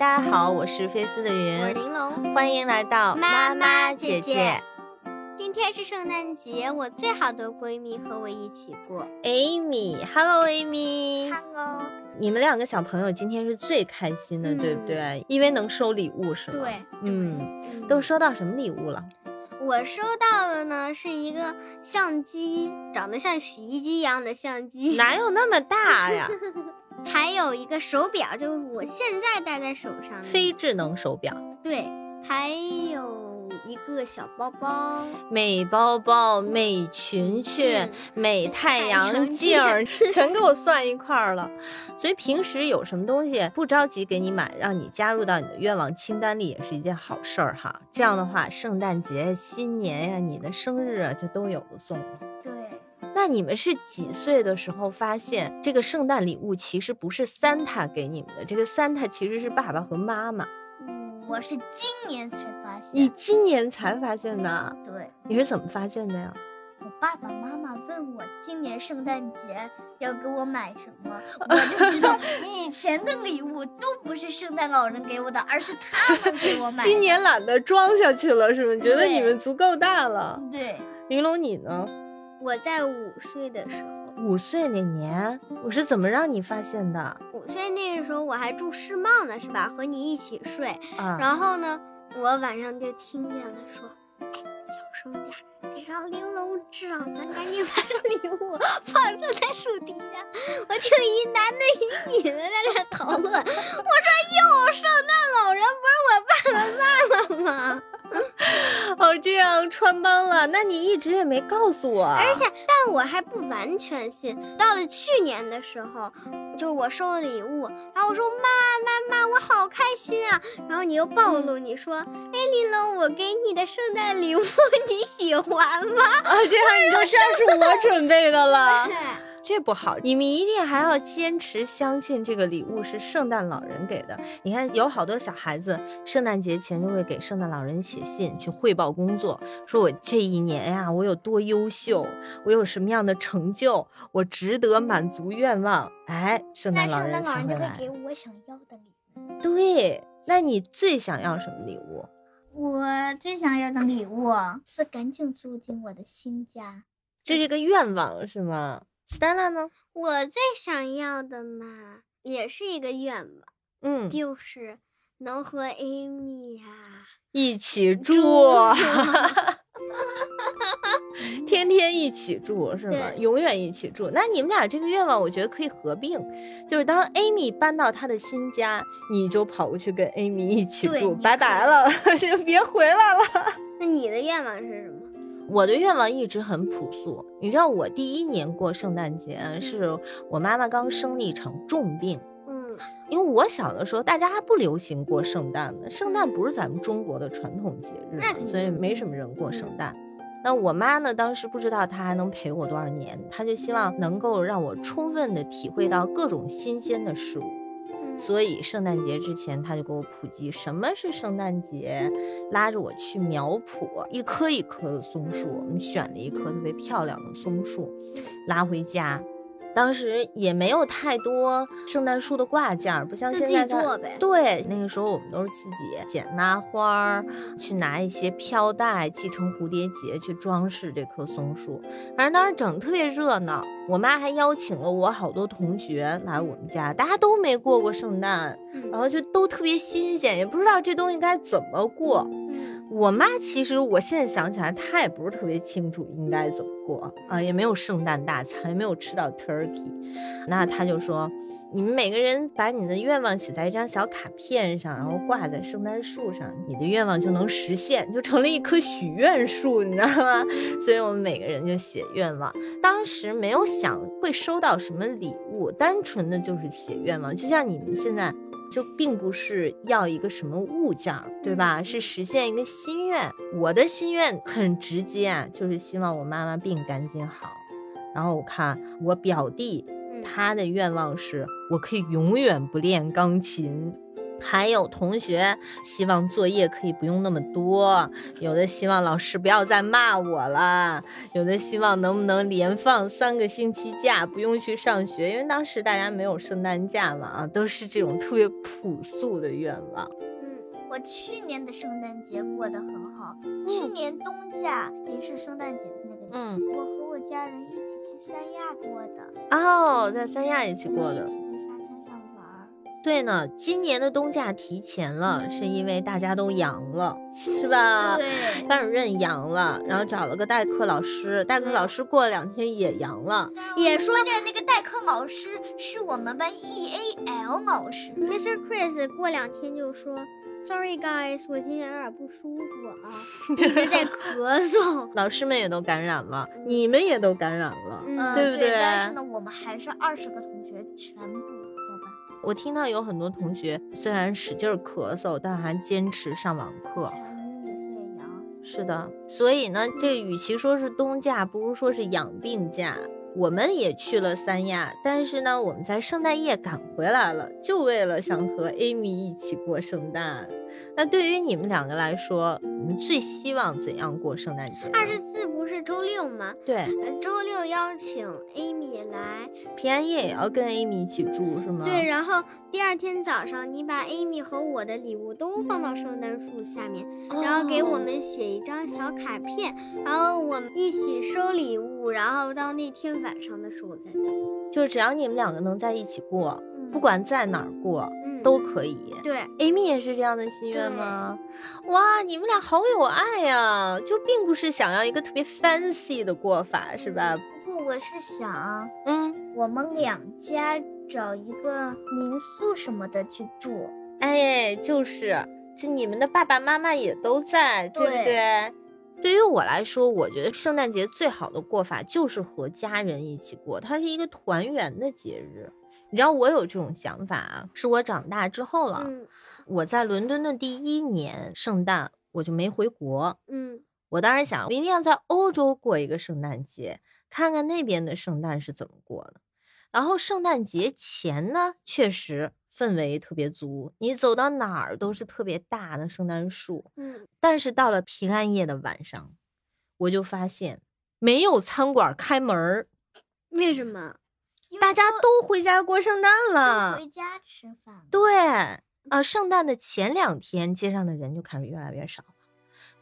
大家好，我是菲斯的云我玲珑。欢迎来到妈妈姐姐姐今天是圣诞节，我最好的闺蜜和我一起过。Amy，Hello Amy，Hello，你们两个小朋友今天是最开心的，嗯对不对？因为能收礼物是吗？对，嗯，嗯都收到什么礼物了？我收到的呢是一个相机，长得像洗衣机一样的相机，哪有那么大呀？还有一个手表，就是我现在戴在手上的。非智能手表、对，还有一个小包包。美包包、美裙裙嗯、美太阳阳镜儿，全给我算一块儿了。所以平时有什么东西不着急给你买，让你加入到你的愿望清单里，也是一件好事儿哈。这样的话，圣诞节、新年呀、你的生日啊，就都有的送了。对，那你们是几岁的时候发现这个圣诞礼物其实不是 Santa 给你们的，这个 Santa 其实是爸爸和妈妈？嗯，我是今年才发现。你今年才发现的？对。你是怎么发现的呀？我爸爸妈妈问我今年圣诞节要给我买什么，我就知道以前的礼物都不是圣诞老人给我的，而是他们给我买的。今年懒得装下去了，是吗？觉得你们足够大了。对，玲珑，你呢？我在五岁的时候，五岁那年，我是怎么让你发现的五岁那个时候我还住世贸呢，是吧？和你一起睡，啊？然后呢，我晚上就听见了说，哎，小声点儿，别让玲珑知道，咱赶紧把这礼物放正在树底下。我听一男的一女的在那讨论，我说哟，圣诞老人不是我爸爸妈妈吗？哦，这样穿帮了，那你一直也没告诉我。而且，但我还不完全信。到了去年的时候，就我收了礼物，然后我说妈妈妈，我好开心啊！然后你又暴露，你说，哎，玲珑，我给你的圣诞礼物 你喜欢吗？啊，这样你就知道是我准备的了。对这不好，你们一定还要坚持相信这个礼物是圣诞老人给的。你看，有好多小孩子圣诞节前就会给圣诞老人写信去汇报工作，说我这一年呀，我有多优秀，我有什么样的成就，我值得满足愿望。哎，圣诞老圣诞老人才会来。人就会给我想要的礼物。对，那你最想要什么礼物？我最想要的礼物是赶紧住进我的新家。这是个愿望是吗？Stella 呢？我最想要的嘛，也是一个愿望，嗯，就是能和 Amy 呀、一起住。天天一起住是吗？永远一起住。那你们俩这个愿望，我觉得可以合并，就是当 Amy 搬到她的新家，你就跑过去跟 Amy 一起住，拜拜了，就别回来了。那你的愿望是什么？我的愿望一直很朴素，你知道，我第一年过圣诞节是我妈妈刚生了一场重病。嗯，因为我小的时候，大家还不流行过圣诞呢，圣诞不是咱们中国的传统节日所以没什么人过圣诞。那我妈呢，当时不知道她还能陪我多少年，她就希望能够让我充分的体会到各种新鲜的事物。所以圣诞节之前，他就给我普及什么是圣诞节，拉着我去苗圃，一棵一棵的松树，我们选了一棵特别漂亮的松树，拉回家。当时也没有太多圣诞树的挂件儿，不像现在做呗。对，那个时候我们都是自己剪拉花儿，去拿一些飘带系成蝴蝶结去装饰这棵松树。反正当时整得特别热闹，我妈还邀请了我好多同学来我们家，大家都没过过圣诞，嗯然后就都特别新鲜，也不知道这东西该怎么过。嗯我妈其实我现在想起来，她也不是特别清楚应该怎么过啊，也没有圣诞大餐，也没有吃到 turkey。那她就说，你们每个人把你的愿望写在一张小卡片上，然后挂在圣诞树上，你的愿望就能实现，就成了一棵许愿树，你知道吗？所以我们每个人就写愿望。当时没有想会收到什么礼物，单纯的就是写愿望，就像你们现在。就并不是要一个什么物件儿，对吧？是实现一个心愿。我的心愿很直接啊，就是希望我妈妈病赶紧好。然后我看我表弟，嗯他的愿望是我可以永远不练钢琴。还有同学希望作业可以不用那么多，有的希望老师不要再骂我了，有的希望能不能连放三个星期假，不用去上学，因为当时大家没有圣诞假嘛，啊，都是这种特别朴素的愿望。嗯，我去年的圣诞节过得很好，去年冬假也是圣诞节的那个年，嗯，我和我家人一起去三亚过的，哦，在三亚一起过的一。对呢，今年的冬假提前了，是因为大家都阳了，是吧？对，班主任阳了，然后找了个代课老师，代课老师过了两天也阳了。也说的那个代课老师是我们班 EAL 老师。Mr. Chris 过两天就说，Sorry guys，我今天有点不舒服啊，一直在咳嗽。老师们也都感染了，你们也都感染了。嗯，对不对但是呢，我们还是二十个同学全部。我听到有很多同学虽然使劲儿咳嗽，但还坚持上网课。是的，所以呢，这与其说是冬假，不如说是养病假。我们也去了三亚，但是呢，我们在圣诞夜赶回来了，就为了想和 Amy 一起过圣诞。那对于你们两个来说，你们最希望怎样过圣诞节？二十四不是周六吗？对，呃周六邀请 Amy 来，平安夜也要跟 Amy 一起住是吗？对，然后第二天早上你把 Amy 和我的礼物都放到圣诞树下面，然后给我哦们写一张小卡片，然后我们一起收礼物，然后到那天晚上的时候再走。就只要你们两个能在一起过，嗯不管在哪儿过嗯，都可以。对，Amy 也是这样的心愿吗？哇，你们俩好有爱呀、就并不是想要一个特别 fancy 的过法，是吧？不过我是想，嗯，我们两家找一个民宿什么的去住。哎，就是，就你们的爸爸妈妈也都在，对不对对？对于我来说，我觉得圣诞节最好的过法就是和家人一起过，它是一个团圆的节日。你知道我有这种想法啊，是我长大之后了。嗯我在伦敦的第一年圣诞，我就没回国。嗯我当时想，我一定要在欧洲过一个圣诞节，看看那边的圣诞是怎么过的。然后圣诞节前呢，确实氛围特别足，你走到哪儿都是特别大的圣诞树。嗯，但是到了平安夜的晚上，我就发现没有餐馆开门儿，为什么？大家都回家过圣诞了。回家吃饭。对啊，圣诞的前两天，街上的人就开始越来越少了。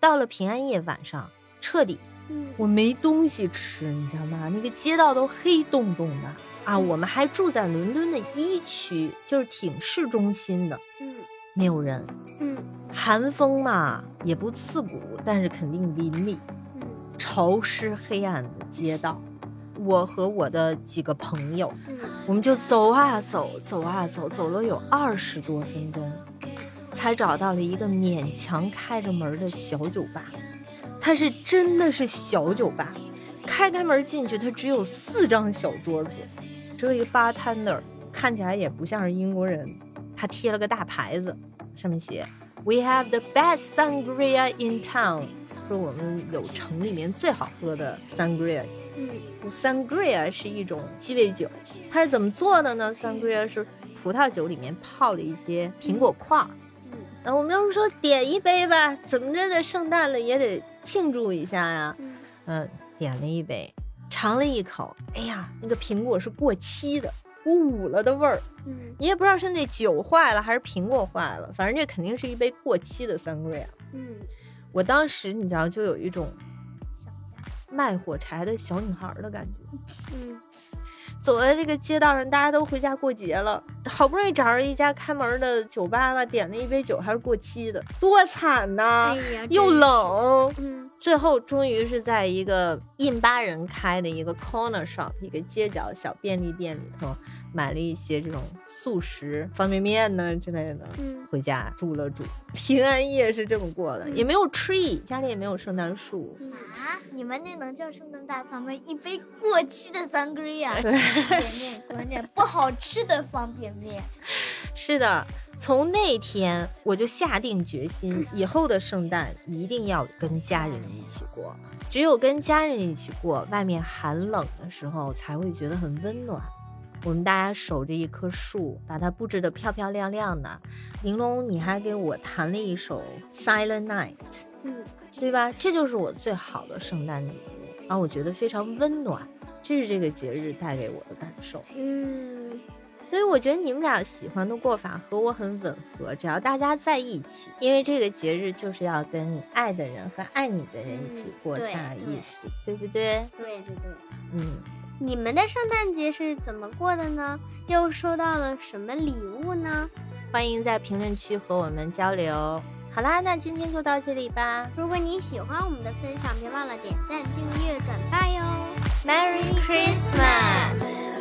到了平安夜晚上，彻底嗯我没东西吃，你知道吗？那个街道都黑洞洞的啊！我们还住在伦敦的一区，就是挺市中心的，嗯没有人。嗯寒风嘛，也不刺骨，但是肯定淋漓。嗯潮湿黑暗的街道，我和我的几个朋友，嗯我们就走啊走，走啊走，走了有二十多分钟，才找到了一个勉强开着门的小酒吧。它是真的是小酒吧，开开门进去，它只有四张小桌子，只有一个 bartender，看起来也不像是英国人。他贴了个大牌子，上面写 “We have the best sangria in town”，说我们有城里面最好喝的 sangria。嗯 Sangria 是一种鸡尾酒，它是怎么做的呢？Sangria 是葡萄酒里面泡了一些苹果块儿。嗯那我们要是说点一杯吧，怎么着的，圣诞了也得庆祝一下呀。嗯嗯，点了一杯，尝了一口，哎呀，那个苹果是过期的，我捂了的味儿。嗯你也不知道是那酒坏了还是苹果坏了，反正这肯定是一杯过期的 Sangria。嗯我当时你知道，就有一种卖火柴的小女孩的感觉。嗯走在这个街道上，大家都回家过节了，好不容易找着一家开门的酒吧吧，点了一杯酒还是过期的，多惨呐、哎呀，又。冷。嗯最后终于是在一个印巴人开的一个 corner shop，一个街角小便利店里头，买了一些这种速食方便面呢之类的，嗯回家煮了煮。平安夜是这么过的，嗯也没有 tree，家里也没有圣诞树。嗯啊，你们那能叫圣诞大餐吗？一杯过期的 sangria，对方便面，关键不好吃的方便面。是的，从那天我就下定决心，以后的圣诞一定要跟家人一起过。只有跟家人一起过，外面寒冷的时候才会觉得很温暖。我们大家守着一棵树，把它布置得漂漂亮亮的。玲珑，你还给我弹了一首《Silent Night》，嗯，对吧？这就是我最好的圣诞礼物啊，我觉得非常温暖，这是这个节日带给我的感受。嗯，所以我觉得你们俩喜欢的过法和我很吻合，只要大家在一起，因为这个节日就是要跟你爱的人和爱你的人一起过才有意思，对不对？对对对。嗯，你们的圣诞节是怎么过的呢？又收到了什么礼物呢？欢迎在评论区和我们交流。好啦，那今天就到这里吧如果你喜欢我们的分享，别忘了点赞、订阅、转发哟。，Merry Christmas！